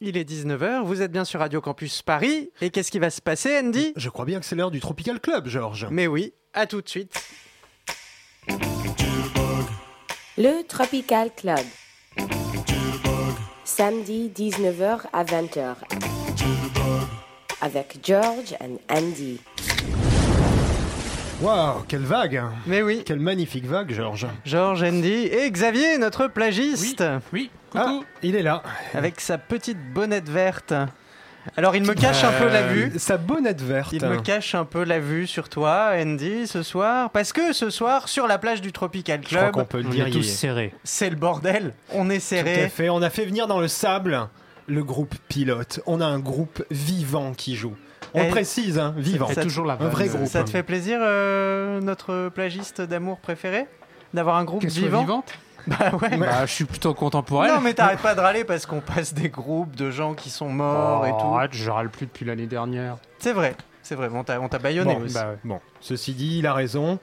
Il est 19h, vous êtes bien sur Radio Campus Paris. Et qu'est-ce qui va se passer, Andy? Je crois bien que c'est l'heure du Tropical Club, Georges. Mais oui, à tout de suite. Le Tropical Club. Samedi 19h à 20h. Avec George and Andy. Waouh, quelle vague Mais oui, Quelle magnifique vague, Georges. Georges, Andy et Xavier, notre plagiste, Oui, coucou. il est là. avec sa petite bonnette verte. Alors, il me cache un peu la vue. Euh, Sa bonnette verte. Il me cache un peu la vue sur toi, Andy, ce soir. Parce que ce soir, sur la plage du Tropical Je crois Club, qu'on peut le On dire. est il tous est- serrés. c'est le bordel. On est Tout à serré. fait. On a fait venir dans le sable le groupe pilote. On a un groupe vivant qui joue. On Eh, précise, hein, vivant. C'est toujours la Un vrai groupe. Ça te fait plaisir, euh, notre plagiste d'amour préféré D'avoir un groupe vivant? vivante? Bah ouais. Bah, je suis plutôt content pour elle. Non, mais t'arrêtes pas de râler parce qu'on passe des groupes de gens qui sont morts et tout. Arrête, je râle plus depuis l'année dernière. C'est vrai, c'est vrai. On t'a on t'a baïonné Bon, aussi. bah ouais. Bon, ceci dit, il a raison.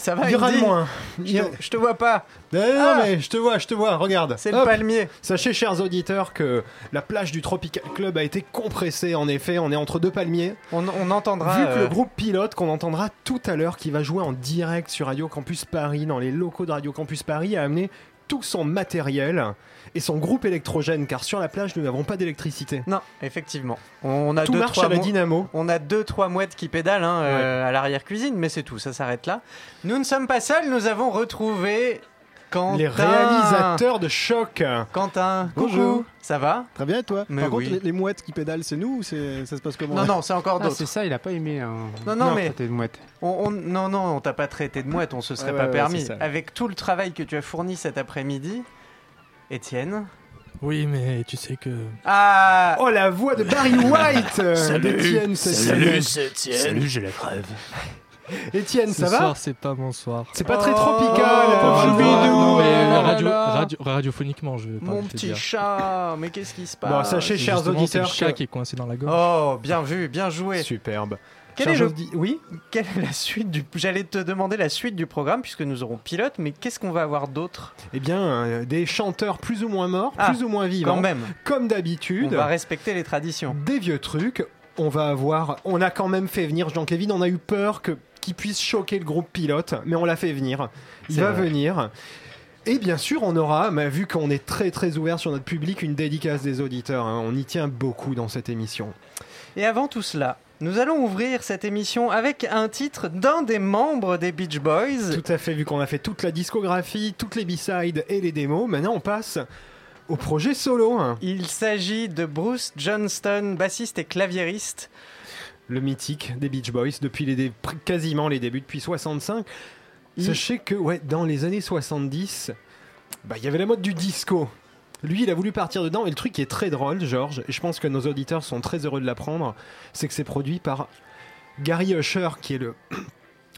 Ça va, il râle Andy moins. Je te, je te vois pas. Eh non, Ah. mais je te vois, je te vois, regarde. C'est le palmier. Sachez, chers auditeurs, que la plage du Tropical Club a été compressée. En effet, on est entre deux palmiers. On, on entendra. Vu que euh, le groupe pilote qu'on entendra tout à l'heure, qui va jouer en direct sur Radio Campus Paris, dans les locaux de Radio Campus Paris, a amené tout son matériel et son groupe électrogène, car sur la plage, nous n'avons pas d'électricité. Non, effectivement. On a Tout deux marche trois à la mo- dynamo. On a deux trois mouettes qui pédalent hein, euh, à l'arrière cuisine, mais c'est tout. Ça s'arrête là. Nous ne sommes pas seuls. Nous avons retrouvé Quentin. Les réalisateurs de choc. Quentin. Coucou. Bonjour. Ça va? Très bien, et toi? Mais Par oui. contre, les, les mouettes qui pédalent, c'est nous ou c'est- ça se passe comment? Non, non, c'est encore Ah, d'autres. c'est ça, il a pas aimé. hein. Non, non, mais- traiter de mouette. On- on- non, non, on t'a pas traité de mouette, on se serait Ouais, pas ouais, permis. Avec tout le travail que tu as fourni cet après-midi, Étienne. Oui, mais tu sais que. Ah Oh, la voix de Barry White euh, d'Étienne, c'est- Salut, j'ai la crève. Étienne, Ce ça va soir, c'est pas mon soir. C'est pas très tropical. radiophoniquement, je veux pas Mon petit dire. chat, mais qu'est-ce qui se passe Bon, sachez, chers c'est le auditeurs, chat que- qui est coincé dans la gorge. Oh, bien vu, bien joué. Superbe. Quel est, le- Oui quelle est la suite du... J'allais te demander la suite du programme, puisque nous aurons pilote, mais qu'est-ce qu'on va avoir d'autre Eh bien, euh, des chanteurs plus ou moins morts, Ah, plus ou moins vivants, Quand même, comme on d'habitude. va respecter les traditions. Des vieux trucs. On va avoir. On a quand même fait venir Jean-Kévin. On a eu peur que qu'il puisse choquer le groupe pilote, mais on l'a fait venir. Il va vrai. venir. Et bien sûr, on aura, vu qu'on est très très ouvert sur notre public, une dédicace des auditeurs. hein. On y tient beaucoup dans cette émission. Et avant tout cela, nous allons ouvrir cette émission avec un titre d'un des membres des Beach Boys. Tout à fait, vu qu'on a fait toute la discographie, toutes les B-sides et les démos, maintenant on passe au projet solo. hein. Il s'agit de Bruce Johnston, bassiste et claviériste. Le mythique des Beach Boys depuis les dé- quasiment les débuts, depuis 65. Il- Sachez que ouais, dans les années 70, bah, il y avait la mode du disco. Lui, il a voulu partir dedans. Et le truc qui est très drôle, Georges, et je pense que nos auditeurs sont très heureux de l'apprendre, c'est que c'est produit par Gary Usher, qui est le.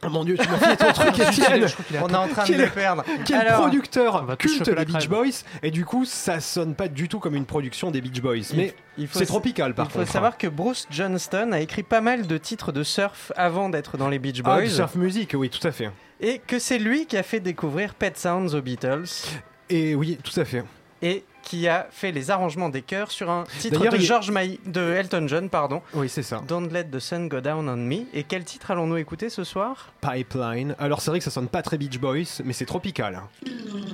Oh mon dieu, tu m'as fait ton truc, Étienne On est en train de Quel- le perdre. Alors, on producteur culte la Beach. Boys. Et du coup, ça sonne pas du tout comme une production des Beach Boys. Il- Mais il faut c'est tropical, par Il faut contre. savoir que Bruce Johnston a écrit pas mal de titres de surf avant d'être dans les Beach Ah, Boys du surf music, oui, tout à fait. et que c'est lui qui a fait découvrir Pet Sounds aux Beatles Et oui, tout à fait. et qui a fait les arrangements des chœurs sur un titre de il- George May... de Elton John pardon Oui, c'est ça. Don't Let the Sun Go Down on Me et quel titre allons-nous écouter ce soir? Pipeline. Alors, c'est vrai que ça sonne pas très Beach Boys, mais c'est tropical. Thank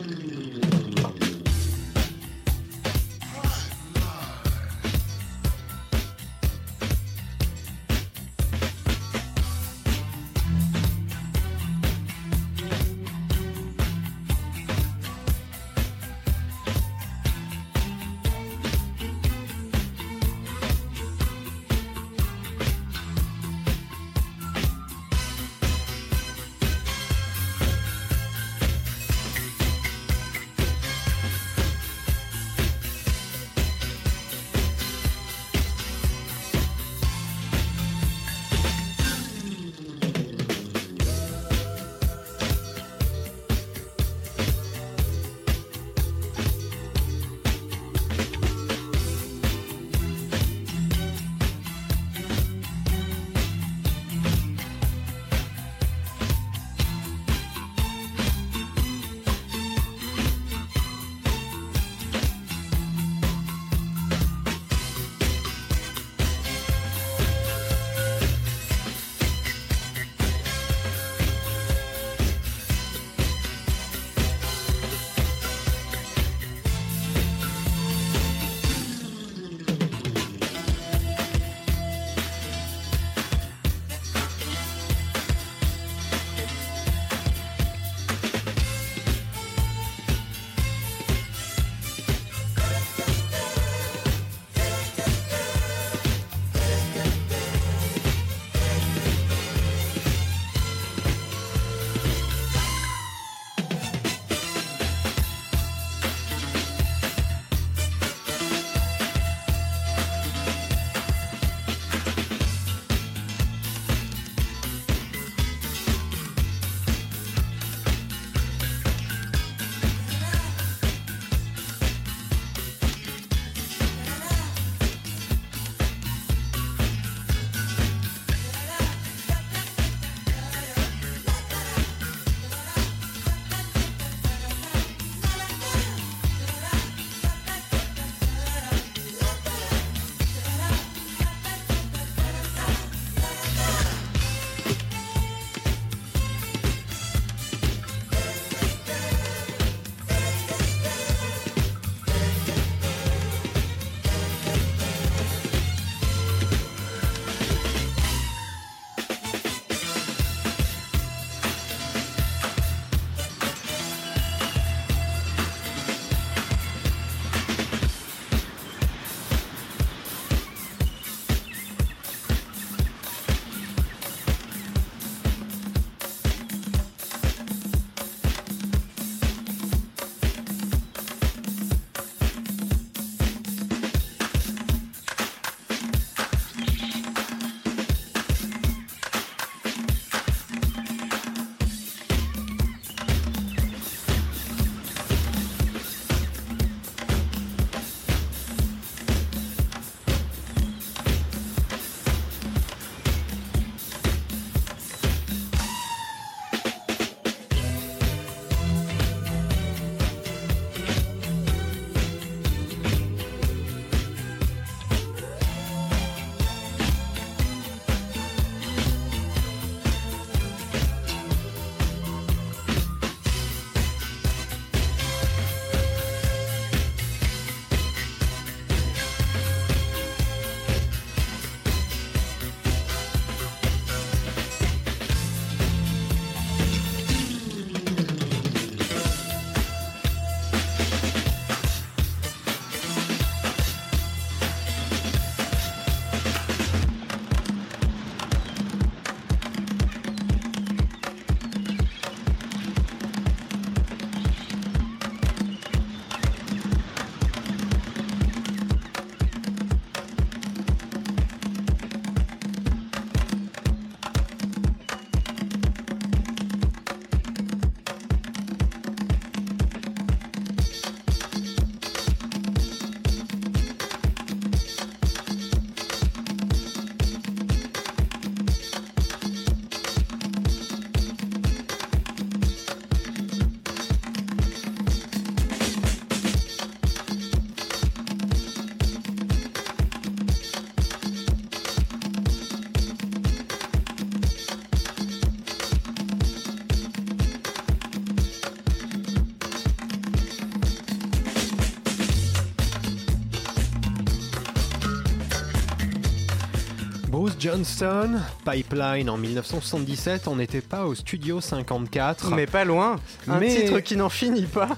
Johnston, Pipeline en 1977, on n'était pas au studio 54. Mais pas loin. Un Mais- titre qui n'en finit pas.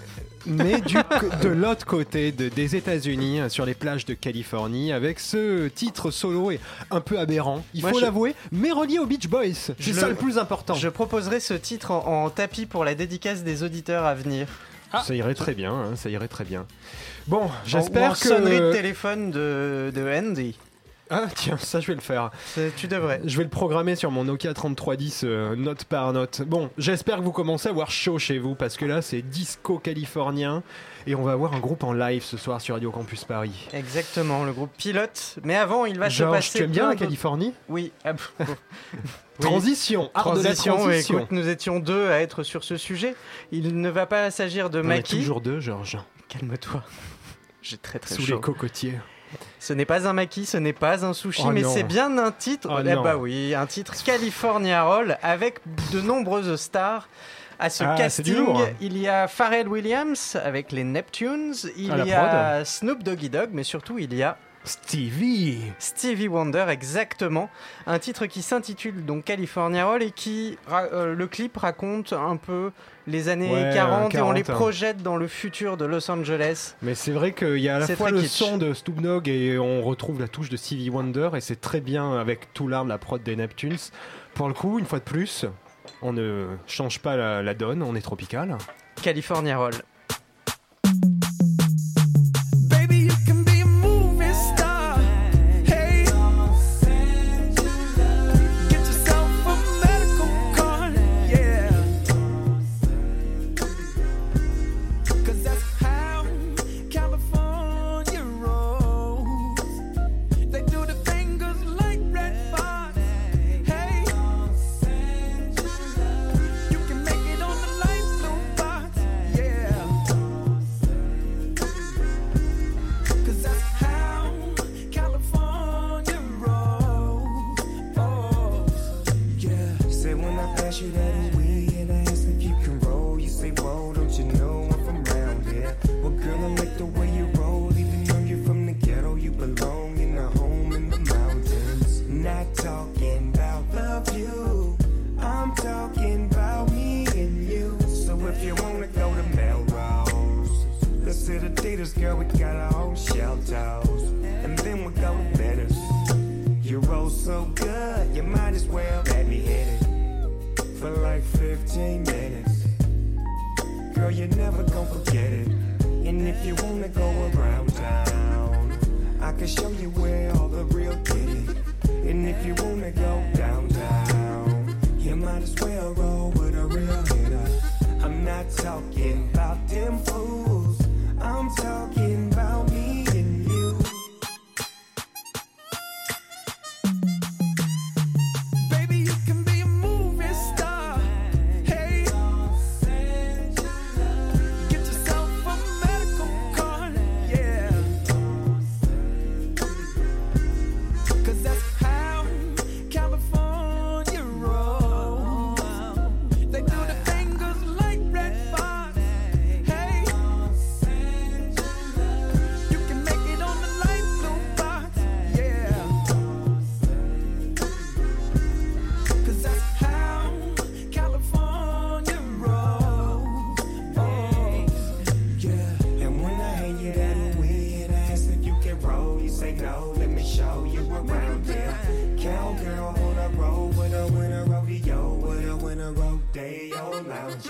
mais du de l'autre côté de- des États-Unis, sur les plages de Californie, avec ce titre solo et un peu aberrant, il Moi, faut je- l'avouer, mais relié aux Beach Boys. C'est ça le- plus important. Je proposerai ce titre en, en tapis pour la dédicace des auditeurs à venir. Ça irait très bien, hein, ça irait très bien. Bon, j'espère que. sonnerie de téléphone de, de Andy. Ah tiens, ça je vais le faire. Tu devrais. Je vais le programmer sur mon Nokia 3310 euh, note par note. Bon, j'espère que vous commencez à avoir chaud chez vous parce que là c'est disco californien et on va avoir un groupe en live ce soir sur Radio Campus Paris. Exactement, le groupe pilote. Mais avant, il va se passer. tu aimes bien la Californie? Oui. ah. Oui. Transition, art de la Transition, transition. écoute, nous étions deux à être sur ce sujet. Il ne va pas s'agir de on est Maki. toujours deux, Georges, Calme-toi. J'ai très très sous chaud. les cocotiers. Ce n'est pas un maquis, ce n'est pas un sushi, Oh mais c'est bien un titre. Oh eh bah oui, un titre California Roll avec de nombreuses stars. À ce Ah, casting, il y a Pharrell Williams avec les Neptunes, il Ah, y a Snoop Doggy Dogg, mais surtout il y a Stevie Stevie Wonder, exactement. Un titre qui s'intitule donc California Roll et qui, euh, le clip raconte un peu les années Ouais, 40, et on les 40, hein. projette dans le futur de Los Angeles. Mais c'est vrai qu'il y a à la fois le kitsch. son de Snoop Dogg et on retrouve la touche de Stevie Wonder et c'est très bien avec tout l'art de la prod des Neptunes. Pour le coup, une fois de plus, on ne change pas la, la donne, on est tropical. California Roll.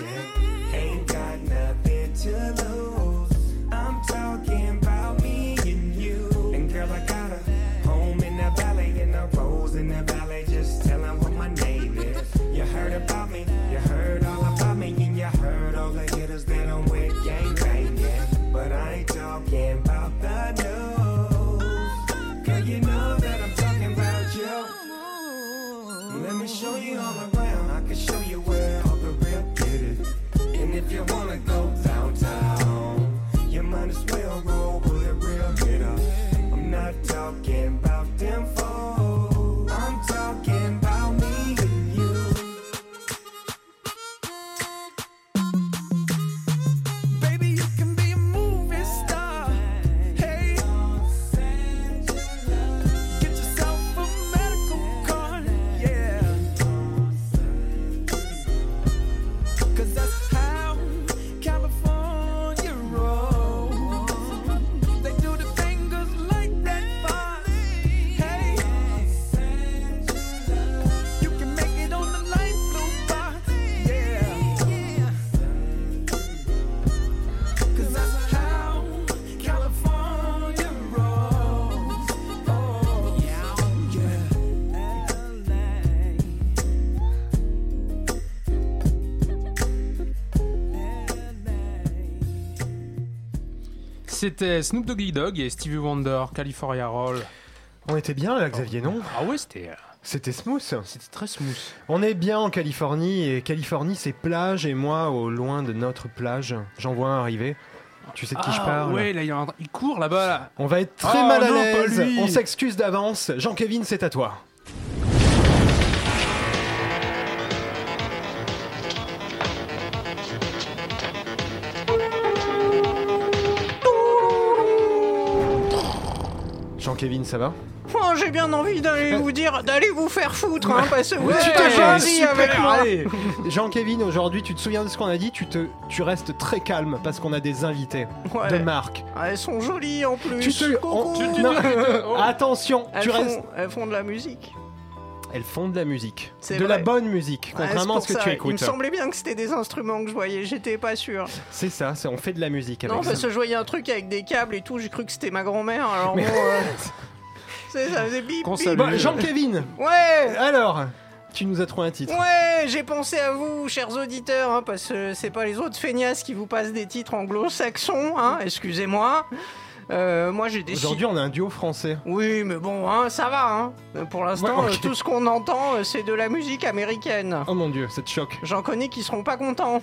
certo. C'était Snoop Doggy Dogg et Stevie Wonder, California Roll. On était bien là, Xavier, non? Ah ouais, c'était euh, C'était smooth. c'était très smooth. On est bien en Californie et Californie c'est plage et moi au loin de notre plage, j'en vois un arriver. Tu sais de qui je Ah, parle? Ouais, là, il, court là-bas. Là. On va être très Oh, mal à l'aise. On s'excuse d'avance. Jean-Kévin, c'est à toi. Jean-Kévin, ça va Oh, j'ai bien envie d'aller vous dire d'aller vous faire foutre, hein, parce que vous êtes gentil avec moi. allez. Jean-Kévin, aujourd'hui, tu te souviens de ce qu'on a dit? Tu, te, tu restes très calme parce qu'on a des invités Ouais. de marque. Ah, elles sont jolies en plus. Tu te- Coucou. on- tu- non, Attention, elles, tu font, restes. elles font de la musique. Elles font de la musique. C'est De vrai. la bonne musique, Ouais, contrairement à ce que tu ça. Il me écoutes. semblait bien que c'était des instruments que je voyais, j'étais pas sûr. C'est ça, c'est on fait de la musique avec Non, parce ça. que je voyais un truc avec des câbles et tout, j'ai cru que c'était ma grand-mère, alors Mais- bon. euh, c'est- ça faisait bip Jean-Kévin, Ouais alors, tu nous as trouvé un titre. Ouais, j'ai pensé à vous, chers auditeurs, hein, parce que c'est pas les autres feignasses qui vous passent des titres anglo-saxons, hein, excusez-moi. Euh, moi j'ai décidé. Aujourd'hui, on a un duo français. Oui, mais bon, hein, ça va. Hein. Pour l'instant, Ouais, euh, tout ce qu'on entend, euh, c'est de la musique américaine. Oh mon dieu, ça te choque. J'en connais qui seront pas contents.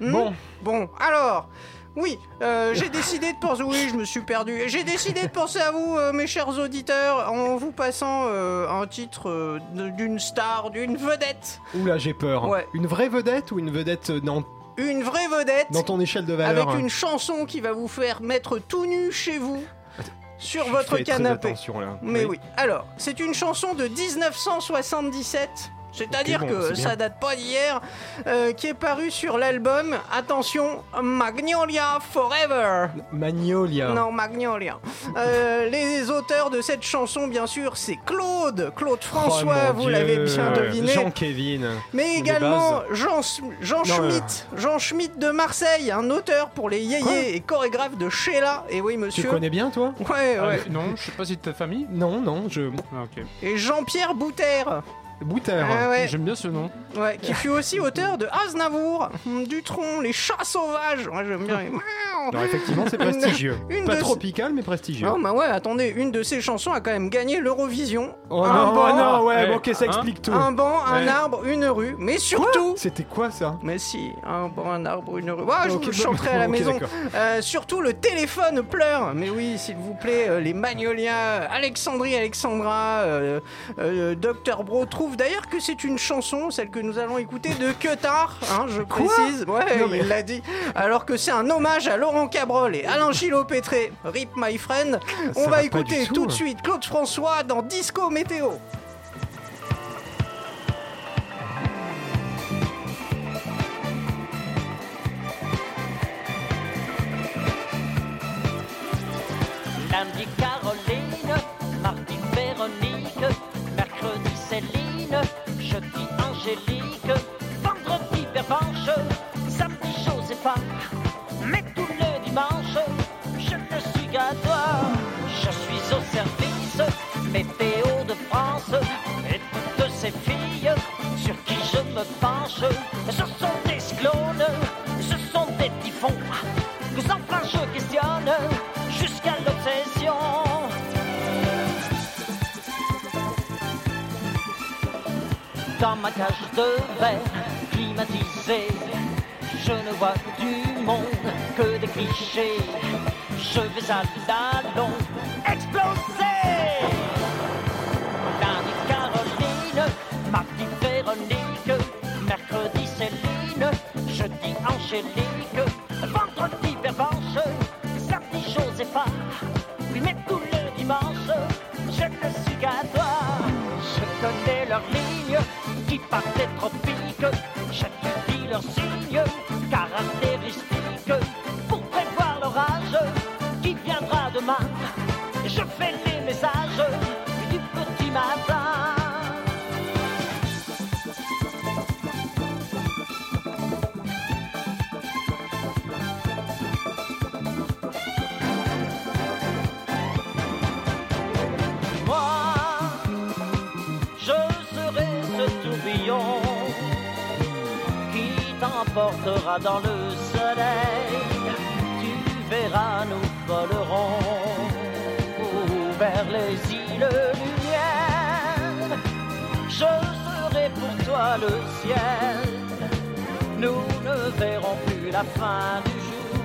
Hmm Bon, Bon, alors, oui, euh, j'ai décidé de penser. Oui, je me suis perdu. J'ai décidé de penser à vous, euh, mes chers auditeurs, en vous passant euh, un titre d'une star, d'une vedette. oula, j'ai peur. Ouais. Une vraie vedette ou une vedette dans, Une vraie vedette. dans ton échelle de valeur avec une chanson qui va vous faire mettre tout nu chez vous, sur Je votre fais très canapé. attention, là. Mais oui. Alors, c'est une chanson de 1977. C'est-à-dire bon, que bien. ça date pas d'hier, euh, qui est paru sur l'album, attention, Magnolia Forever. Magnolia. Non, Magnolia. Euh, les auteurs de cette chanson, bien sûr, c'est Claude, Claude Oh, François, mon vous l'avez bien deviné. Jean-Kévin. Mais également. Jean, Jean Schmitt, Jean Schmitt de Marseille, un auteur pour les Quoi yéyés et chorégraphe de Sheila. Et oui, Tu monsieur. connais bien, toi? Ouais, Ah, ouais. non, je sais pas si de ta famille. Non, non, je. Ah, ok. Et Jean-Pierre Bouter. Bouter. Ah ouais, J'aime bien ce nom. ouais, qui fut aussi auteur de Aznavour, Dutron, Les Chats Sauvages. Moi j'aime bien. Non, effectivement, c'est prestigieux. Une Pas de- tropical, mais prestigieux. Non, bah ouais, attendez, une de ces chansons a quand même gagné l'Eurovision. Oh un non, banc, oh non, ouais, Ouais. bon, ok, ça Hein explique tout. Un banc, un Ouais. arbre, une rue, mais surtout. C'était quoi ça Mais si, un banc, un arbre, une rue. Ouais, je Ok, vous le bon, chanterai à la ok, maison. d'accord. Euh, surtout le téléphone pleure. Mais oui, s'il vous plaît, euh, les Magnolia, Alexandrie, Alexandra, euh, euh, Dr Bro trouve d'ailleurs que c'est une chanson, celle que nous allons écouter de Queutard, hein, je précise. Ouais, Non, mais- il l'a dit. Alors que c'est un hommage à Laurent Cabrol et Alain Gillot-Pétré. Rip my friend. On Ça va écouter tout, tout de hein. suite Claude François dans Disco Météo. Lundi Angélique, vendredi Pervenche, samedi Josépha, mais tout le dimanche, je ne suis qu'à toi. Je suis au service météo de France et toutes ces filles sur qui je me penche, ce sont des cyclones, ce sont des typhons que sans fin je questionne Ma cage de verre climatisée, je ne vois du monde que des clichés. Je vais à la longue exploser. Lundi Caroline, mardi Véronique, mercredi Céline, jeudi Angélique, vendredi Pervenche, samedi Josépha, oui mais tout le dimanche, je ne suis qu'à toi. Je connais qui partent des tropiques, j'étudie leurs signes caractéristiques pour prévoir l'orage qui viendra demain. Je fais les messages du petit matin. Qui t'emportera dans le soleil. Tu verras, nous volerons vers les îles lumière. Je serai pour toi le ciel. Nous ne verrons plus la fin du jour.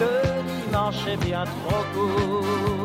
Le dimanche est bien trop court.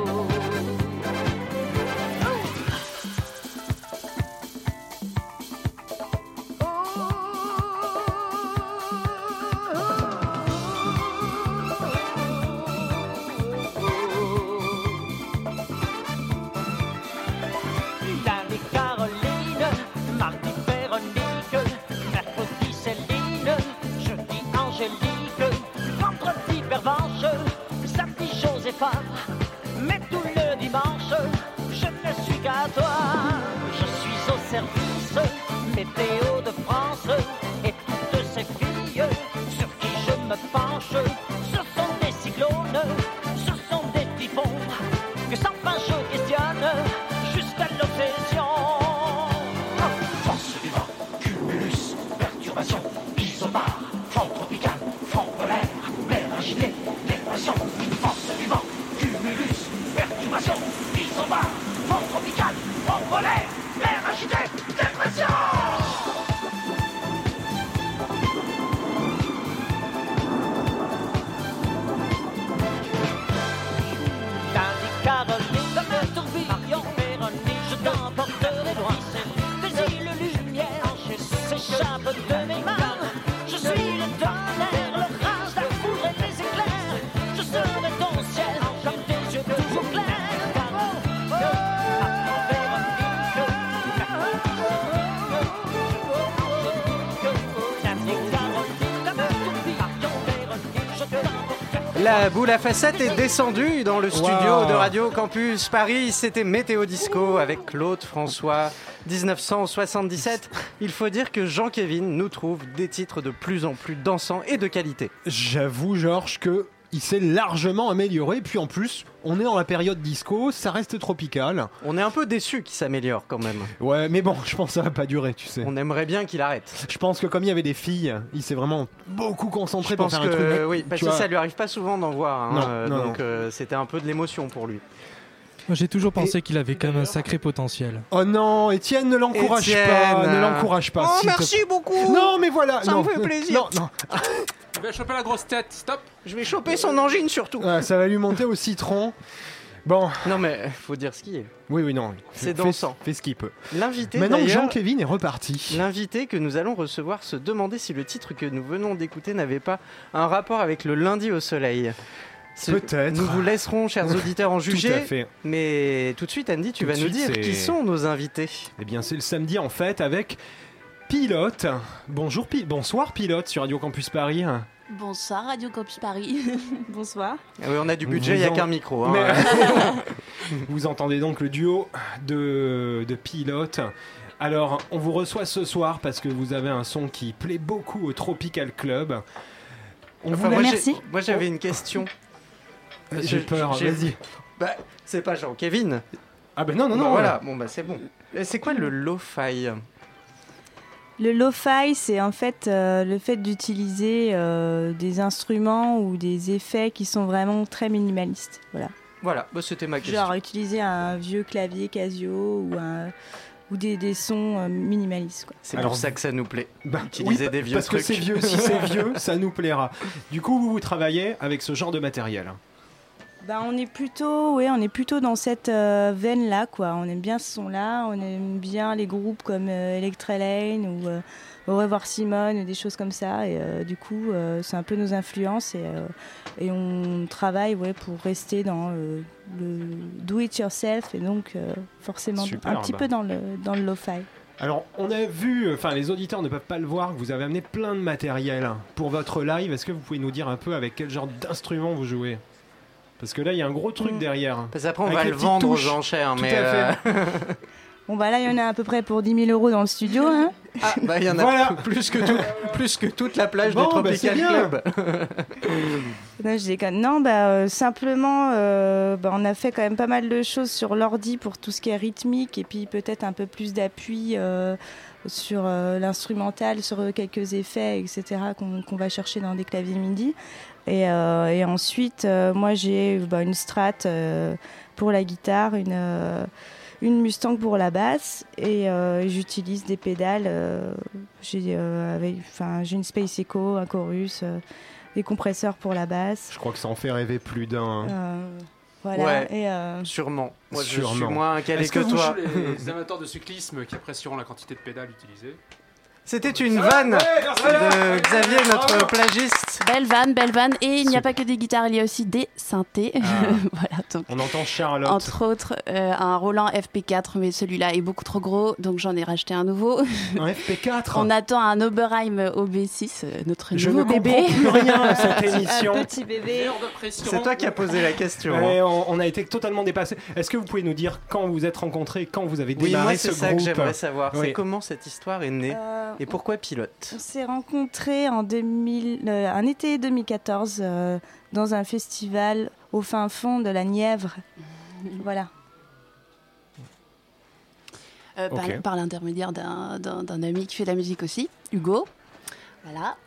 La boule à facettes est descendue dans le studio Wow. de Radio Campus Paris. C'était Météo Disco avec Claude François 1977. Il faut dire que Jean-Kévin nous trouve des titres de plus en plus dansants et de qualité. J'avoue, Georges, que il s'est largement amélioré. Puis en plus, on est dans la période disco, ça reste tropical. On est un peu déçu qu'il s'améliore quand même. Ouais, mais bon, je pense que ça va pas durer, tu sais. On aimerait bien qu'il arrête. Je pense que comme il y avait des filles, il s'est vraiment beaucoup concentré Je pour pense faire un que truc. oui, parce que vois. ça lui arrive pas souvent d'en voir. hein, Non, euh, non, donc euh, c'était un peu de l'émotion pour lui. Moi, j'ai toujours pensé qu'il avait quand même un sacré potentiel. Oh non, Étienne, ne l'encourage pas, ne l'encourage pas. Oh te merci beaucoup. Non, mais voilà. Ça non, me fait non, plaisir. Non, non. Il va choper la grosse tête, stop Je vais choper son angine surtout. Ah, ça va lui monter au citron. Bon, Non mais faut dire ce qui est. oui, oui, non. C'est Fais- dansant. Fais ce qu'il peut. L'invité Maintenant que d'ailleurs, Jean-Kévin est reparti. L'invité que nous allons recevoir se demandait si le titre que nous venons d'écouter n'avait pas un rapport avec le lundi au soleil. Ce- Peut-être. Nous vous laisserons, chers auditeurs, en Tout à juger. fait. Mais tout de suite, Andy, tu Tout vas de nous suite, dire c'est- qui sont nos invités. Eh bien, c'est le samedi en fait avec Pilote. Bonjour, Pi- bonsoir Pilote sur Radio Campus Paris. Bonsoir Radio Campus Paris. Bonsoir. Ah oui, on a du Vous budget, il n'y a en- qu'un micro. hein. Mais- Vous entendez donc le duo de, de Pilote. Alors, on vous reçoit ce soir parce que vous avez un son qui plaît beaucoup au Tropical Club. On Enfin, vous moi, j'ai- moi, j'avais une question. J'ai peur, vas-y. Bah, c'est pas Jean-Kévin. Ah ben non, non, Bah, non. voilà, bon bah c'est bon. Et C'est quoi le lo-fi? Le lo-fi, c'est en fait euh, le fait d'utiliser euh, des instruments ou des effets qui sont vraiment très minimalistes. Voilà. Voilà, bah, c'était ma question. Genre utiliser un vieux clavier Casio ou, un, ou des, des sons euh, minimalistes. Quoi. C'est Alors, pour ça que ça nous plaît. Bah, Utiliser oui, des vieux parce trucs. que c'est vieux. Si c'est vieux, ça nous plaira. Du coup, vous, vous travaillez avec ce genre de matériel. Bah, on est plutôt, ouais, on est plutôt dans cette euh, veine-là, quoi. On aime bien ce son-là, on aime bien les groupes comme euh, Electra Lane ou euh, Au revoir Simone, ou des choses comme ça. Et euh, du coup, c'est un peu nos influences et, et on travaille, ouais, pour rester dans le do-it-yourself et donc forcément un petit peu dans le dans le lo-fi. Alors, on a vu, enfin, les auditeurs ne peuvent pas le voir, que vous avez amené plein de matériel pour votre live. Est-ce que vous pouvez nous dire un peu avec quel genre d'instrument vous jouez? Parce que là, il y a un gros truc Mm. derrière. Parce qu'après, on Avec va le vendre touches. aux enchères. Tout mais à euh, Bon bah là, il y en a à peu près pour 10 000 euros dans le studio. Hein. Ah, bah il y en a Voilà. plus, que tout- plus que toute la plage Bon, du bah, Tropical bien. Club. Non, je déconne. Non, bah, euh, simplement, euh, bah, on a fait quand même pas mal de choses sur l'ordi pour tout ce qui est rythmique et puis peut-être un peu plus d'appui euh, sur euh, l'instrumental, sur quelques effets, etc. qu'on qu'on va chercher dans des claviers MIDI. Et, euh, et ensuite, euh, moi, j'ai bah, une Strat euh, pour la guitare, une, euh, une Mustang pour la basse et euh, j'utilise des pédales. euh, j'ai euh, une Space Echo, un chorus. euh, des compresseurs pour la basse. Je crois que ça en fait rêver plus d'un. Euh, voilà. Ouais. Et, euh, Sûrement. Moi, je suis Sûrement. moins calé Est-ce que, que, vous, toi. les amateurs de cyclisme qui apprécieront la quantité de pédales utilisées? C'était une vanne de Xavier, notre plagiste. Belle vanne, belle vanne. Et il n'y a pas que des guitares, il y a aussi des synthés. voilà, donc. On entend Charlotte. Entre autres, euh, un Roland FP4, mais celui-là est beaucoup trop gros, donc j'en ai racheté un nouveau. Un FP4 On attend un Oberheim OB6, euh, notre Je nouveau ne bébé. comprends plus rien à cette émission. un petit bébé. C'est toi qui as posé la question. hein. Ouais, on, on a été totalement dépassé. Est-ce que vous pouvez nous dire quand vous êtes rencontrés, quand vous avez Oui, démarré moi, ce c'est ça groupe que j'aimerais savoir. C'est Oui. comment cette histoire est née? Euh, et pourquoi pilote On s'est rencontrés en 2000, euh, un été 2014 euh, dans un festival au fin fond de la Nièvre. voilà. Euh, par par l'intermédiaire d'un ami qui fait de la musique aussi, Hugo. Voilà.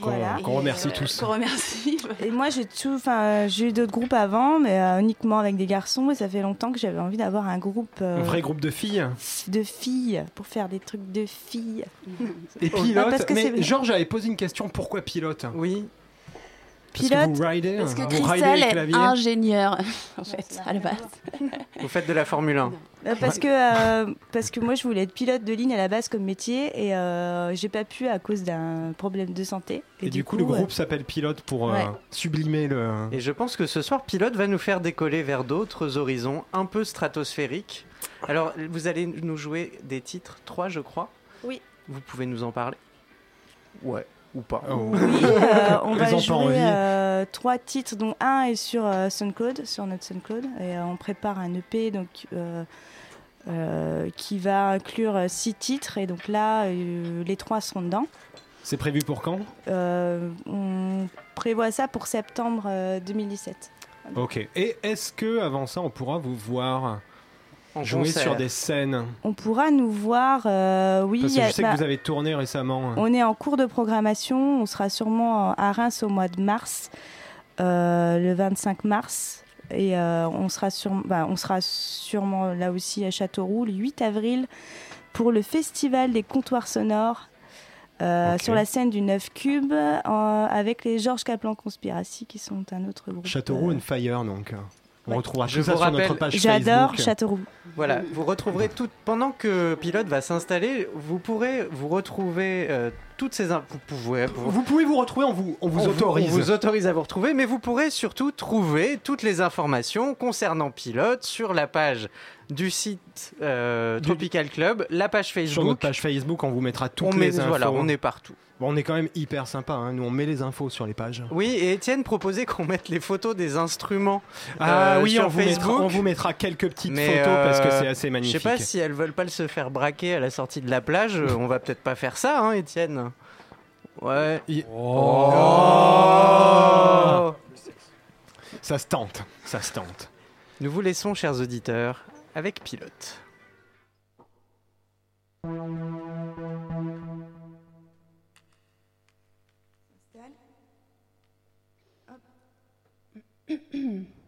Voilà. Qu'on remercie Et, euh, tous. Qu'on remercie. Et moi, j'ai tout, enfin, j'ai eu d'autres groupes avant, mais euh, uniquement avec des garçons. Et ça fait longtemps que j'avais envie d'avoir un groupe euh, Un vrai groupe de filles de filles pour faire des trucs de filles. et pilote. parce que Mais c'est- Georges avait posé une question pourquoi pilote? Oui. Parce Pilote que vous ridez, Parce que Christelle les est ingénieure, en fait, à la base. Vous faites de la Formule 1. Euh, parce que euh, parce que moi, je voulais être pilote de ligne à la base comme métier et euh, j'ai pas pu à cause d'un problème de santé. Et, du coup, le euh, groupe s'appelle Pilote pour euh, Ouais. sublimer le. Et je pense que ce soir, Pilote va nous faire décoller vers d'autres horizons un peu stratosphériques. Alors, vous allez nous jouer des titres, trois je crois. Oui. Vous pouvez nous en parler? Ouais, ou pas. Oh. Oui, euh, on va jouer euh, trois titres, dont un est sur euh, SoundCloud, sur notre SoundCloud, et euh, on prépare un EP donc euh, euh, qui va inclure euh, six titres, et donc là, euh, les trois seront dedans. C'est prévu pour quand? Euh, on prévoit ça pour septembre euh, 2017. Ok. Et est-ce que avant ça, on pourra vous voir? En jouer concert. sur des scènes On pourra nous voir, euh, oui, Parce que je sais bah, que vous avez tourné récemment. On est en cours de programmation. On sera sûrement à Reims au mois de mars, euh, le 25 mars. Et euh, on, sera sur, bah, on sera sûrement là aussi à Châteauroux le 8 avril pour le festival des comptoirs sonores euh, sur la scène du 9 Cube euh, avec les Georges Kaplan Conspiracy qui sont un autre groupe. Châteauroux euh, on Fire, donc. On retrouvera Je tout ça sur notre page J'adore. Châteauroux. Voilà, vous retrouverez tout pendant que Pilote va s'installer, vous pourrez vous retrouver euh, toutes ces vous pouvez vous, Vous pouvez vous retrouver, on vous, on vous on autorise. on vous autorise à vous retrouver, mais vous pourrez surtout trouver toutes les informations concernant Pilote sur la page du site euh, Du- Tropical Club, la page Sur notre Facebook. page Facebook, on vous mettra toutes on met, les infos. voilà, on est partout. Bon, on est quand même hyper sympa. hein. Nous, on met les infos sur les pages. Oui, et Étienne proposait qu'on mette les photos des instruments. Ah euh, oui, sur on vous, mettra, Facebook. on vous mettra quelques petites Mais, photos parce que euh, c'est assez Je magnifique. sais pas si elles veulent pas se faire braquer à la sortie de la plage. euh, on va peut-être pas faire ça, hein, Étienne. Ouais. Il- Oh. Ça se tente, ça se tente. Nous vous laissons, chers auditeurs, avec Pilote.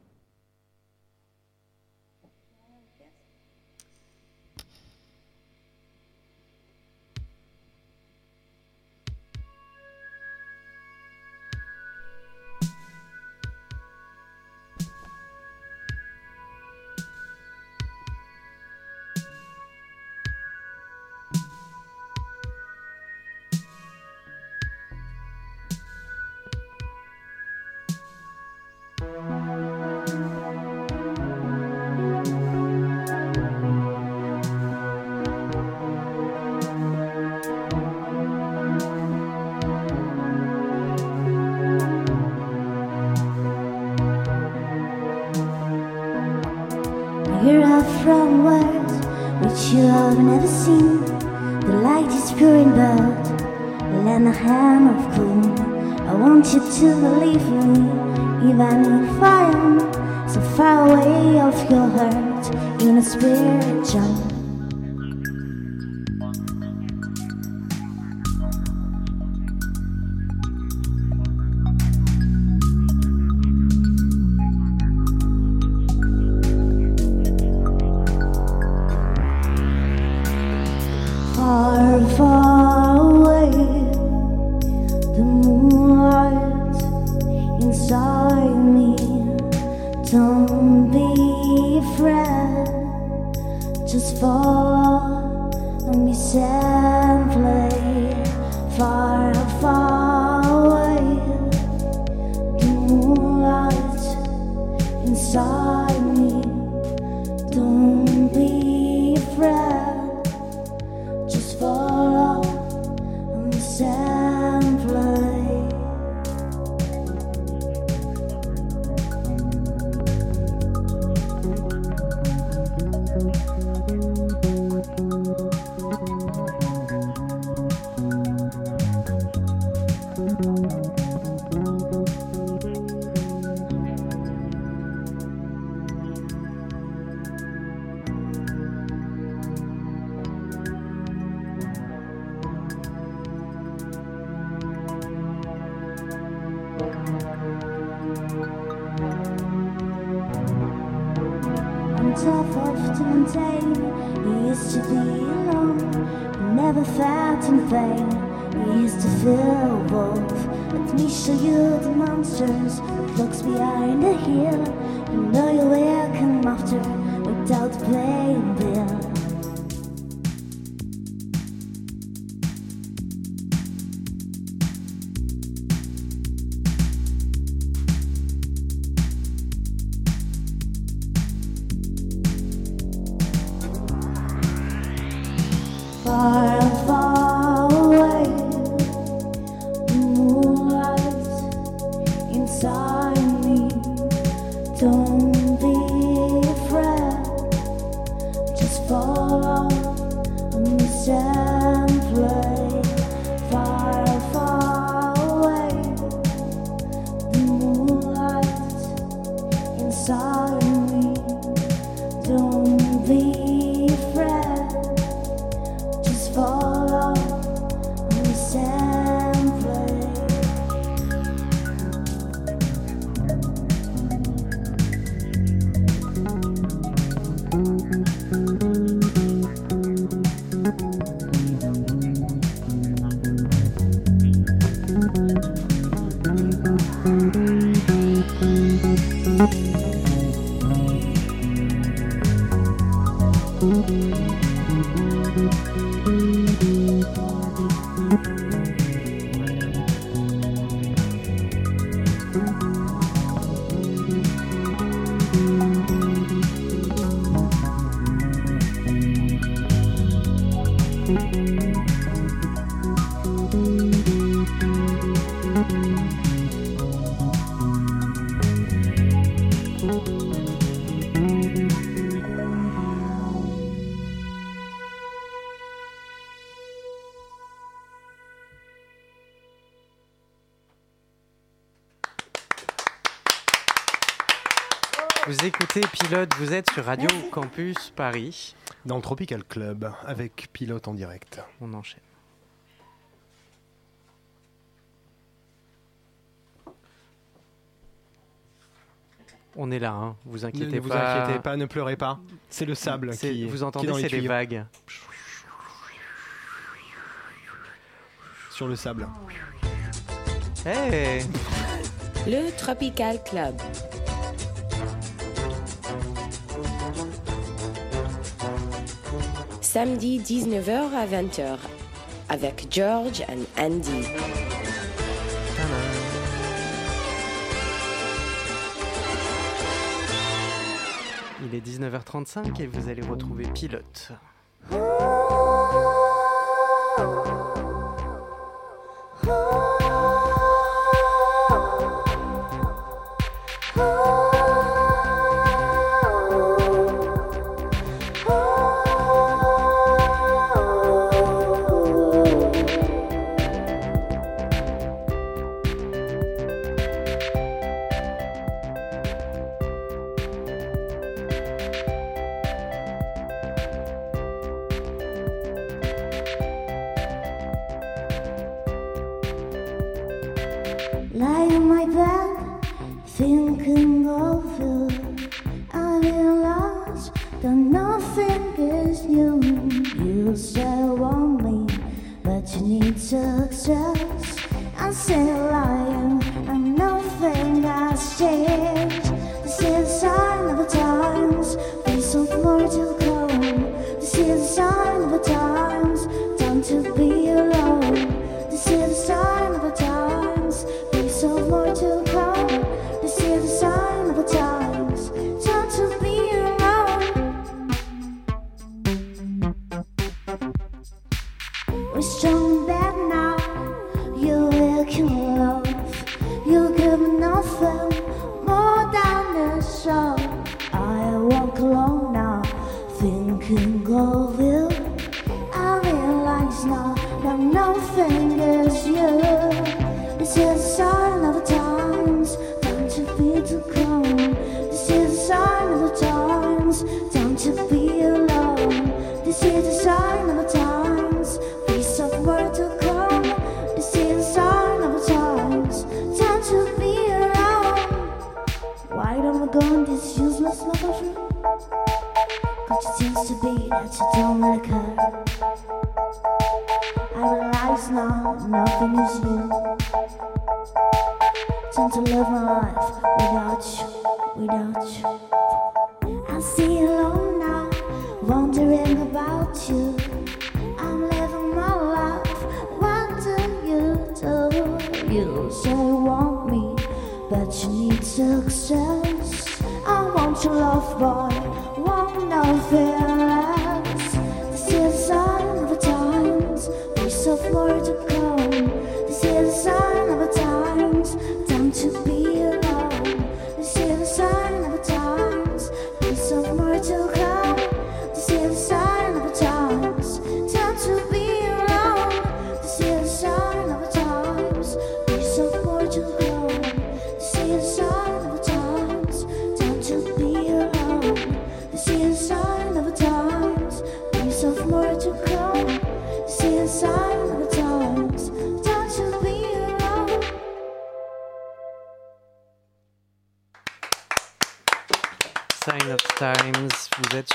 want you to believe me. Even if I am so far away off your heart in a spirit jump. Vous écoutez Pilote, vous êtes sur Radio Campus Paris. Dans le Tropical Club, avec pilote en direct. On enchaîne. On est là, hein. vous inquiétez ne vous pas. inquiétez pas, ne pleurez pas. C'est le sable qui Vous entendez, dans les tuyaux. vagues. Sur le sable. Hey Le Tropical Club. Samedi 19h à 20h avec George and Andy. Il est 19h35 et vous allez retrouver Pilote. sign the times, time to be.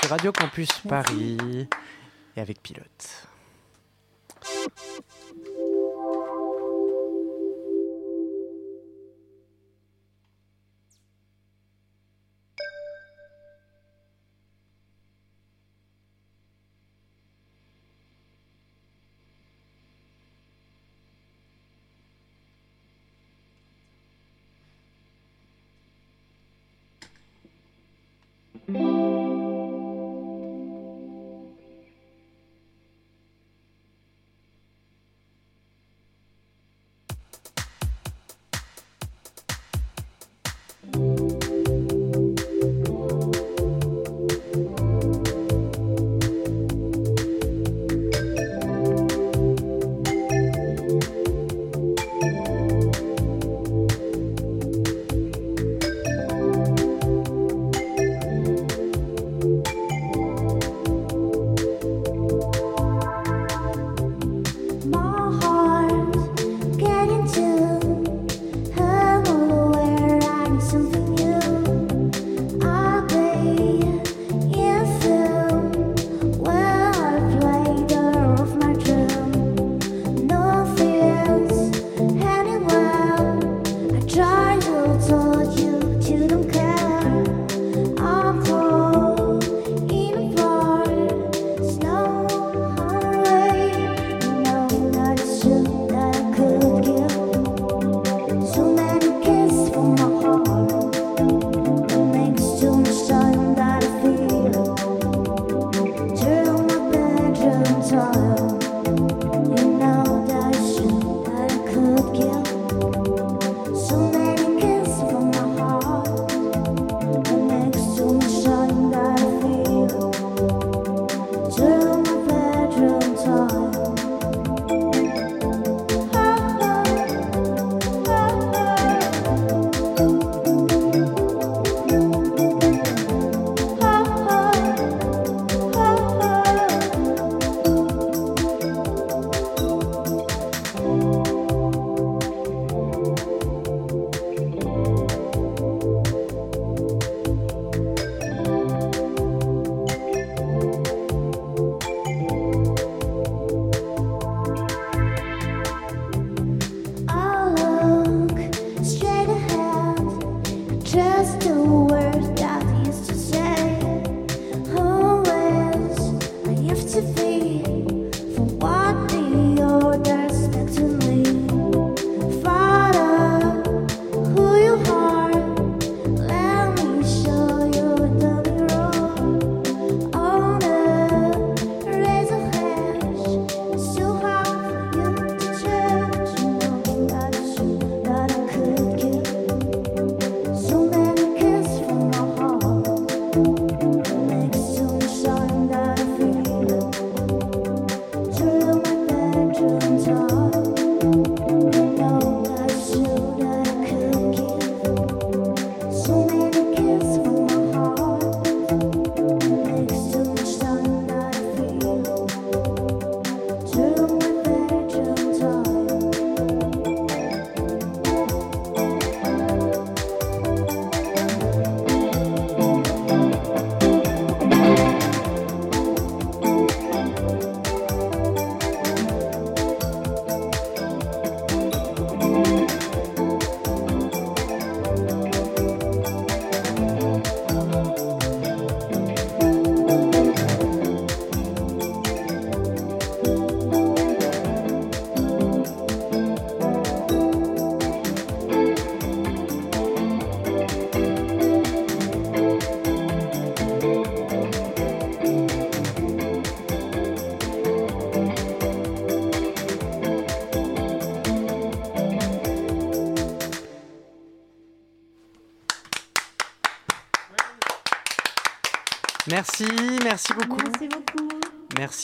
Radio Campus Paris et avec Pilote.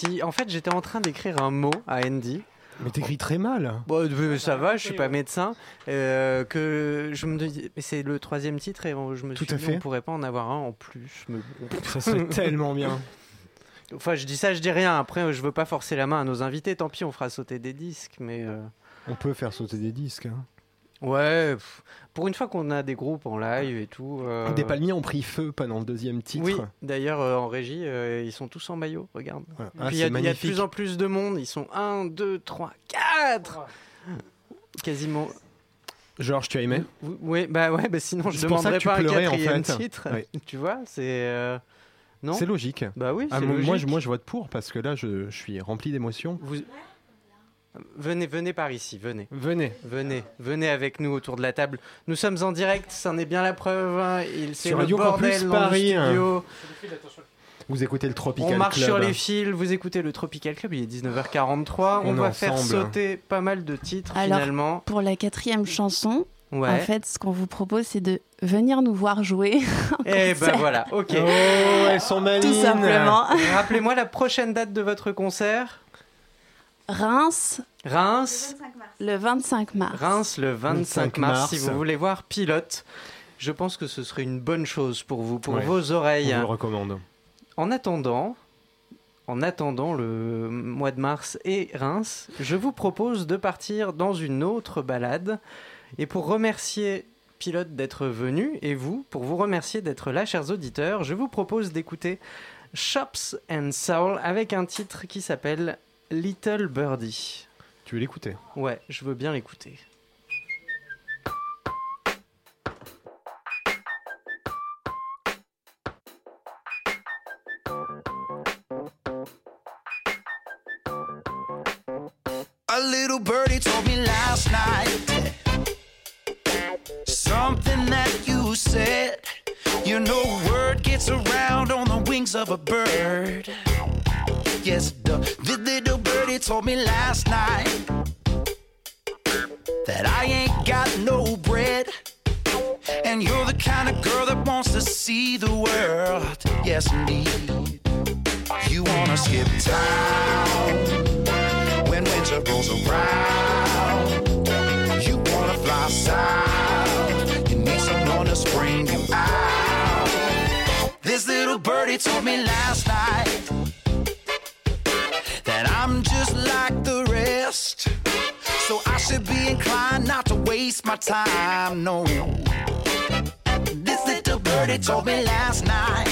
Merci. En fait, j'étais en train d'écrire un mot à Andy. Mais t'écris très mal. Bon, euh, ça va, je suis pas médecin. euh, que je me dis, mais c'est le troisième titre et je me Tout suis à dit, fait. on pourrait pas en avoir un en plus. mais. Ça serait tellement bien. Enfin, je dis ça, je dis rien. Après, je veux pas forcer la main à nos invités. Tant pis, on fera sauter des disques, mais. euh, On peut faire sauter des disques. hein. Ouais, pour une fois qu'on a des groupes en live et tout. euh, Des palmiers ont pris feu pendant le deuxième titre. Oui, d'ailleurs, euh, en régie, euh, ils sont tous en maillot, regarde. Voilà. Ah, il y, a- y de plus en plus de monde, ils sont 1, 2, 3, 4 Quasiment. Georges, tu as aimé? Oui, bah ouais, bah sinon je demanderais que tu pas un pleurais, en quatrième fait. titre. Oui. Tu vois, c'est. Non? C'est logique. Bah oui, Ah, c'est moi, logique. je, moi, je vote pour parce que là, je, je suis rempli d'émotions. Vous- Venez, venez par ici, venez. Venez. Venez, venez avec nous autour de la table. Nous sommes en direct, c'en est bien la preuve. hein. Il c'est Sur le Radio bordel Campus dans Paris, le hein. studio. Vous écoutez le Tropical On marche Club. sur les fils, vous écoutez le Tropical Club, il est 19h43. On, On est va faire ensemble. sauter pas mal de titres Alors, finalement. pour la quatrième chanson, Ouais. en fait, ce qu'on vous propose, c'est de venir nous voir jouer. Eh ben voilà, ok. Oh, elles sont malines. Tout simplement. Rappelez-moi la prochaine date de votre concert. Reims, Reims, le 25 mars. Reims le 25 mars, mars. si vous voulez voir Pilote. Je pense que ce serait une bonne chose pour vous, pour Ouais. vos oreilles. On vous le recommande. En attendant, en attendant le mois de mars et Reims, je vous propose de partir dans une autre balade. Et pour remercier Pilote d'être venu et vous, pour vous remercier d'être là, chers auditeurs, je vous propose d'écouter Shops and Soul avec un titre qui s'appelle Little Birdie. Tu veux l'écouter? Ouais, je veux bien l'écouter. A little birdie told me last night something that you said. You know, word gets around on the wings of a bird. Told me last night that I ain't got no bread. And you're the kind of girl that wants to see the world. Yes, indeed. You wanna skip town when winter rolls around. You wanna fly south. You need someone to spring you out. This little birdie told me last night should be inclined not to waste my time. No. This little birdie told me last night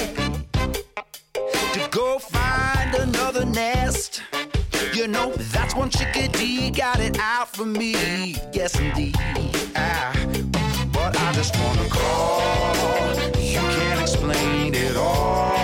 to go find another nest. You know, that's one chickadee got it out for me. Yes, indeed. Ah, but I just wanna call. You can't explain it all.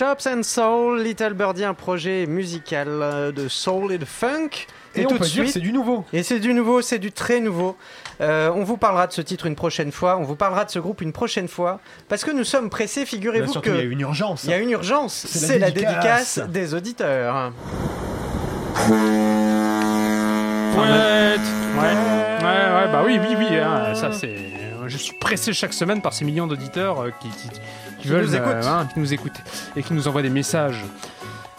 Shops and Soul, Little Birdie, un projet musical euh, de soul et de funk. Et, on tout peut de dire suite, c'est du nouveau. Et c'est du nouveau, c'est du très nouveau. Euh, on vous parlera de ce titre une prochaine fois, on vous parlera de ce groupe une prochaine fois, parce que nous sommes pressés, figurez-vous que... il y a une urgence. Il y a une urgence, C'est la c'est la dédicace. dédicace des auditeurs. Ouais, ouais, ouais, bah oui, oui, oui, hein, ça c'est. Je suis pressé chaque semaine par ces millions d'auditeurs euh, qui, qui, qui veulent nous écoutent. hein, qui nous écoutent et qui nous envoient des messages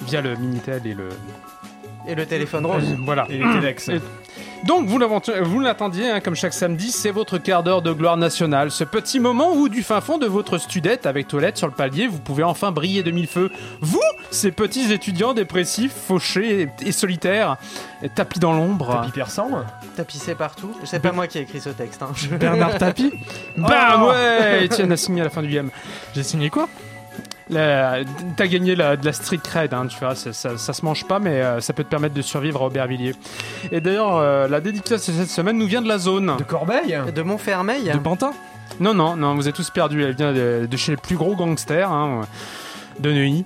via le Minitel et le. Et le téléphone rose. Euh, Voilà. Et les Telex. Et- donc vous vous l'attendiez, hein, comme chaque samedi, c'est votre quart d'heure de gloire nationale. Ce petit moment où, du fin fond de votre studette avec toilette sur le palier, vous pouvez enfin briller de mille feux. Vous, ces petits étudiants dépressifs, fauchés et, et solitaires, et tapis dans l'ombre. Tapis persan T'as pissé partout. C'est pas moi qui ai écrit ce texte. hein. Bernard Tapie Bam Oh ouais Etienne a signé à la fin du game. J'ai signé quoi? T'as gagné la- de la street cred, hein, tu vois, ça, ça- ça se mange pas, mais euh, ça peut te permettre de survivre à Aubervilliers. Et d'ailleurs, euh, la dédicace de cette semaine nous vient de la zone. De Corbeil De Montfermeil De Pantin Non, non, non, vous êtes tous perdus. Elle vient de, de chez les plus gros gangsters, hein, de Neuilly.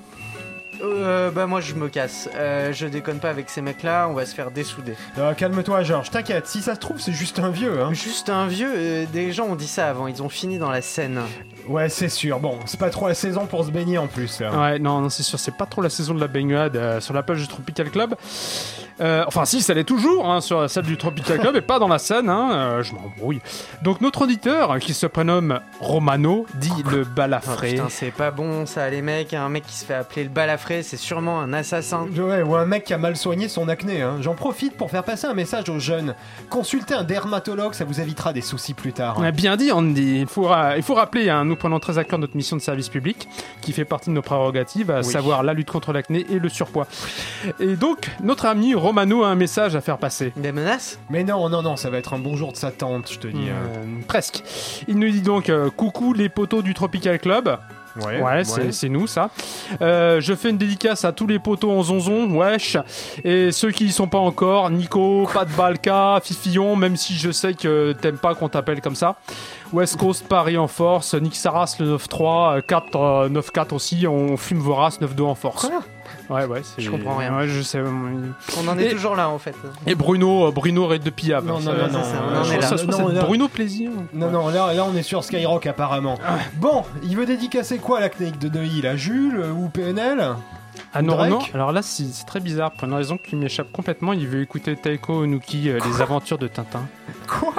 Euh, bah moi je me casse. Euh, je déconne pas avec ces mecs-là, on va se faire dessouder. Euh, Calme-toi, Georges, t'inquiète, si ça se trouve, c'est juste un vieux. Hein. Juste un vieux, euh, des gens ont dit ça avant, ils ont fini dans la Seine. Ouais, c'est sûr. Bon, c'est pas trop la saison pour se baigner en plus. Ouais, non, non c'est sûr, c'est pas trop la saison de la baignade euh, sur la plage du Tropical Club. Euh, enfin, si, ça l'est toujours hein, sur la salle du Tropical Club et pas dans la Seine, hein, euh, je m'embrouille. Donc, notre auditeur, qui se prénomme Romano, dit le Oh, balafré. putain, c'est pas bon ça, les mecs. Un mec qui se fait appeler le balafré, c'est sûrement un assassin. Ouais, ou un mec qui a mal soigné son acné. Hein. J'en profite pour faire passer un message aux jeunes. Consultez un dermatologue, ça vous évitera des soucis plus tard. On a bien dit, Andy. Il faut, ra- il faut rappeler, hein, nous prenons très à cœur notre mission de service public, qui fait partie de nos prérogatives, à Oui. savoir la lutte contre l'acné et le surpoids. Et donc, notre ami Romano a un message à faire passer. Des menaces Mais non, non, non, ça va être un bonjour de sa tante, je te dis. hein. Euh, presque. Il nous dit donc euh, coucou les poteaux du Tropical Club. Ouais, c'est c'est nous ça. Euh, je fais une dédicace à tous les poteaux en zonzon, wesh. Et ceux qui y sont pas encore, Nico, Pat Balka, Fifillon, même si je sais que t'aimes pas qu'on t'appelle comme ça. West Coast, Paris en force, Nick Saras le 9-3, euh, 4, euh, 9-4 aussi, on fume vos races 9-2 en force. Ouais, ouais, c'est- Je comprends rien. Ouais, je sais. On en est Et- toujours là en fait. Et Bruno, euh, Bruno Red de Piave. Non, non, non, non, on en est là. là- Bruno Plaisir. Non, non, là, là on est sur Skyrock apparemment. Ah. Bon, il veut dédicacer quoi la clinique de Neuilly là Jules euh, ou PNL Ah non, Drake non, alors là c'est c'est très bizarre, pour une raison qui m'échappe complètement, il veut écouter Taiko Onuki, euh, les aventures de Tintin. Quoi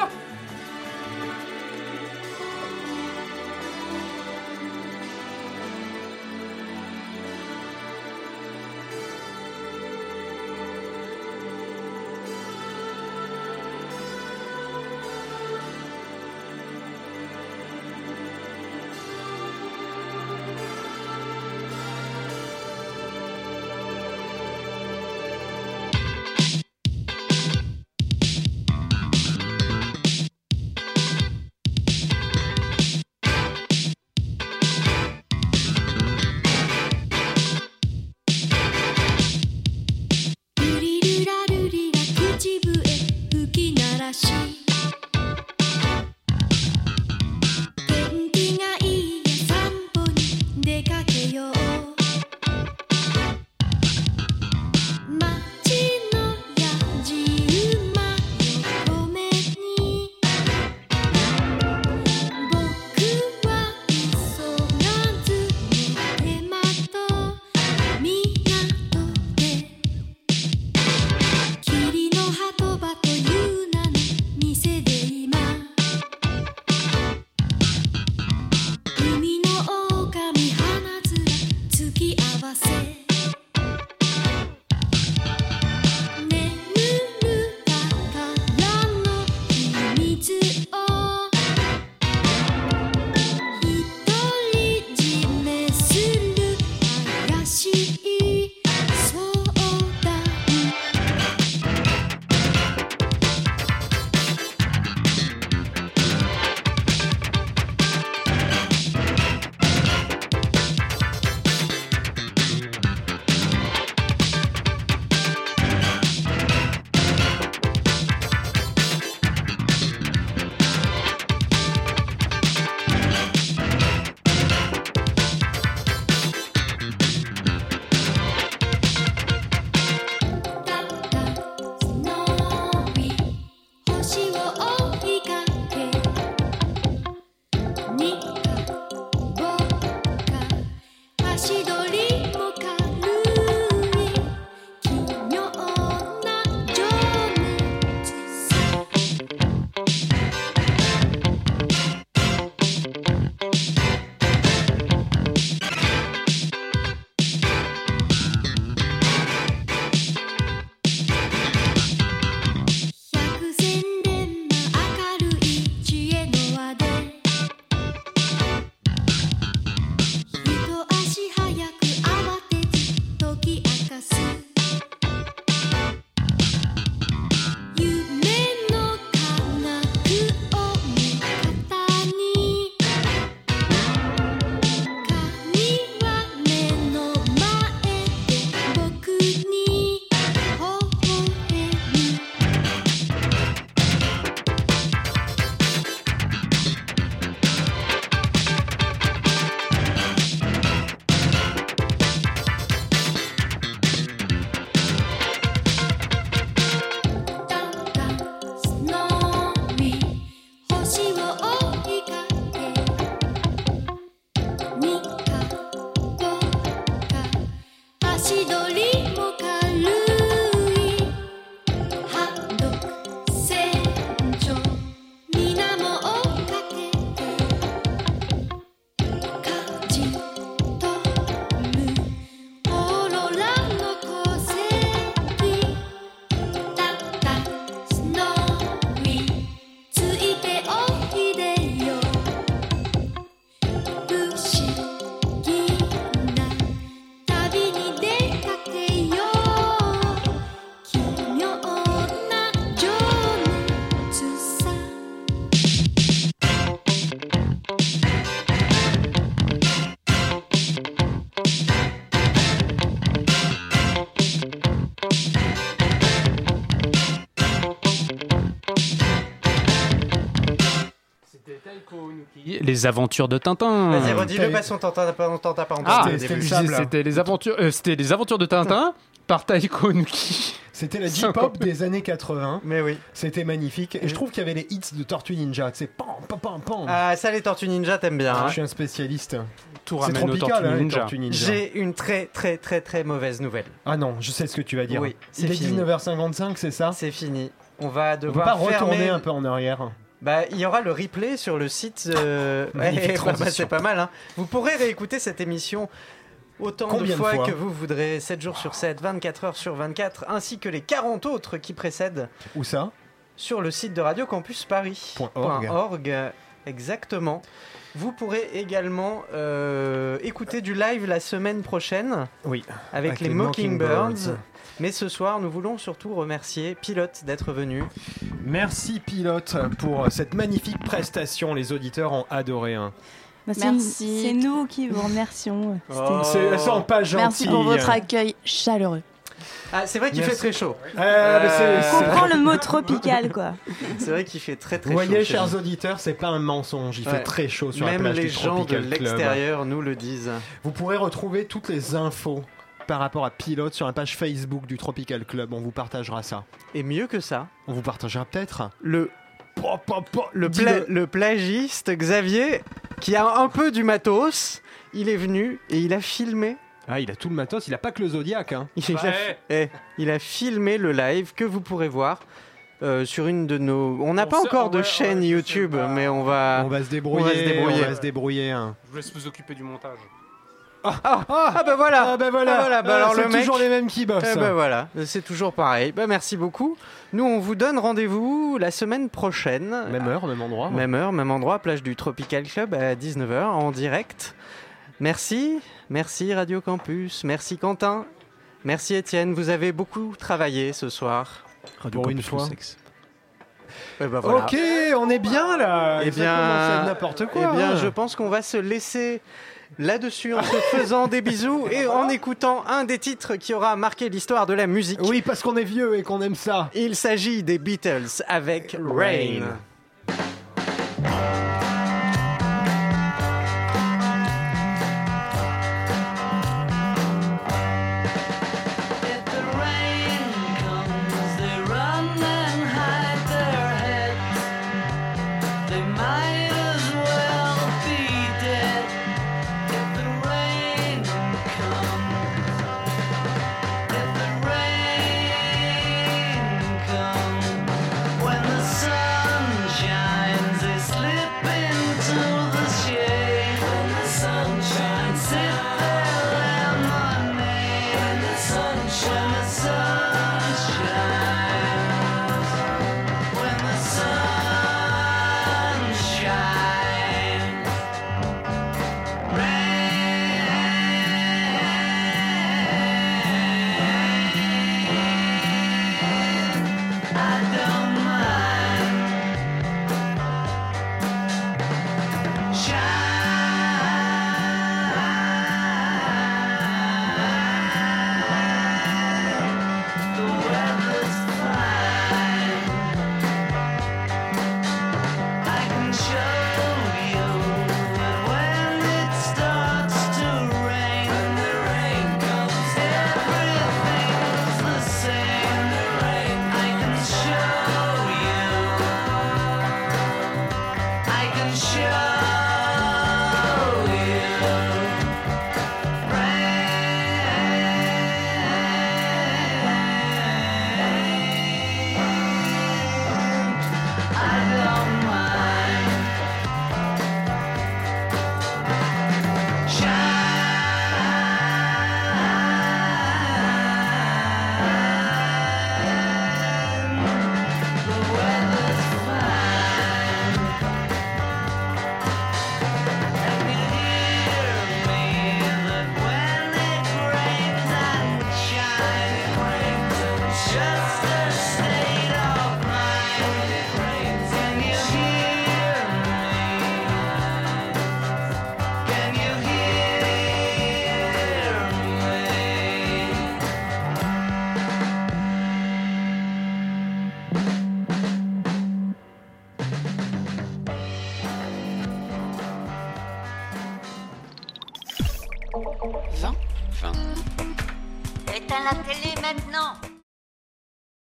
Les aventures de Tintin. Vas-y, redis-le, pas son Tintin, pas Ah, c'était les aventures, euh, c'était les aventures de Tintin par Taiko Nuki. C'était la J-pop des années 80. Mais oui. C'était magnifique. Et je trouve qu'il y avait les hits de Tortue Ninja. C'est pam, pam, pam, pam. Ah, ça, les Tortues Ninja, t'aimes bien. hein Je suis un spécialiste. Tout C'est ramène aux tropical, Tortues hein, les Ninja. Tortues Ninja. J'ai une très, très, très, très mauvaise nouvelle. Ah non, je sais ce que tu vas dire. Oui, c'est Il est fini. 19h55, c'est ça? C'est fini. On va On peut devoir pas retourner un peu en arrière. Bah, il y aura le replay sur le site. euh, ouais, bah, bah, c'est pas mal. Hein. Vous pourrez réécouter cette émission autant Combien de de fois, que vous voudrez, 7 jours sur 7, 24 heures sur 24, ainsi que les 40 autres qui précèdent Où ça? sur le site de Radio Campus Paris. Point org. Point org, exactement. Vous pourrez également euh, écouter du live la semaine prochaine Oui. avec, Avec les, les Mockingbirds. Mockingbirds. Mais ce soir, nous voulons surtout remercier Pilote d'être venu. Merci Pilote pour cette magnifique prestation. Les auditeurs ont adoré. hein. Bah, c'est- Merci. C'est nous qui vous remercions. C'était- Oh. C'est- Elles sont pas gentilles. Merci pour votre accueil chaleureux. Ah, c'est vrai qu'il Merci. fait très chaud. Euh, mais c'est- On comprend le mot tropical, quoi. C'est vrai qu'il fait très très Vous chaud. voyez, chez chers nous. auditeurs, c'est pas un mensonge. Il Ouais. fait très chaud sur la Même plage les du gens de Tropical Club. l'extérieur nous le disent. Vous pourrez retrouver toutes les infos par rapport à Pilote sur la page Facebook du Tropical Club. On vous partagera ça. Et mieux que ça, On vous partagera peut-être. le, le, Dis-le. pla- le plagiste Xavier, qui a un peu du matos, il est venu et il a filmé. Ah, il a tout le matos. Il a pas que le Zodiac. Hein. Il, a, eh, il a filmé le live que vous pourrez voir. euh, sur une de nos. On n'a pas encore de ouais, chaîne ouais, YouTube, mais on va. On va se débrouiller. On va se débrouiller. on va se débrouiller, hein. Je vous laisse vous occuper du montage. Ah, ah, bah voilà Ah bah voilà, Ah, voilà, bah Ah, alors c'est le mec- toujours les mêmes qui bossent. Eh ben voilà, c'est toujours pareil. Bah merci beaucoup. Nous on vous donne rendez-vous la semaine prochaine. Même heure, même endroit. Même heure, même endroit, plage du Tropical Club à 19h en direct. Merci, merci Radio Campus, merci Quentin, merci Étienne, vous avez beaucoup travaillé ce soir. Pour une fois. Ouais, bah voilà. Ok, on est bien là. Eh bien, n'importe quoi. eh bien, hein. je pense qu'on va se laisser là-dessus en se faisant des bisous et en écoutant un des titres qui aura marqué l'histoire de la musique. Oui, parce qu'on est vieux et qu'on aime ça. Il s'agit des Beatles avec Rain.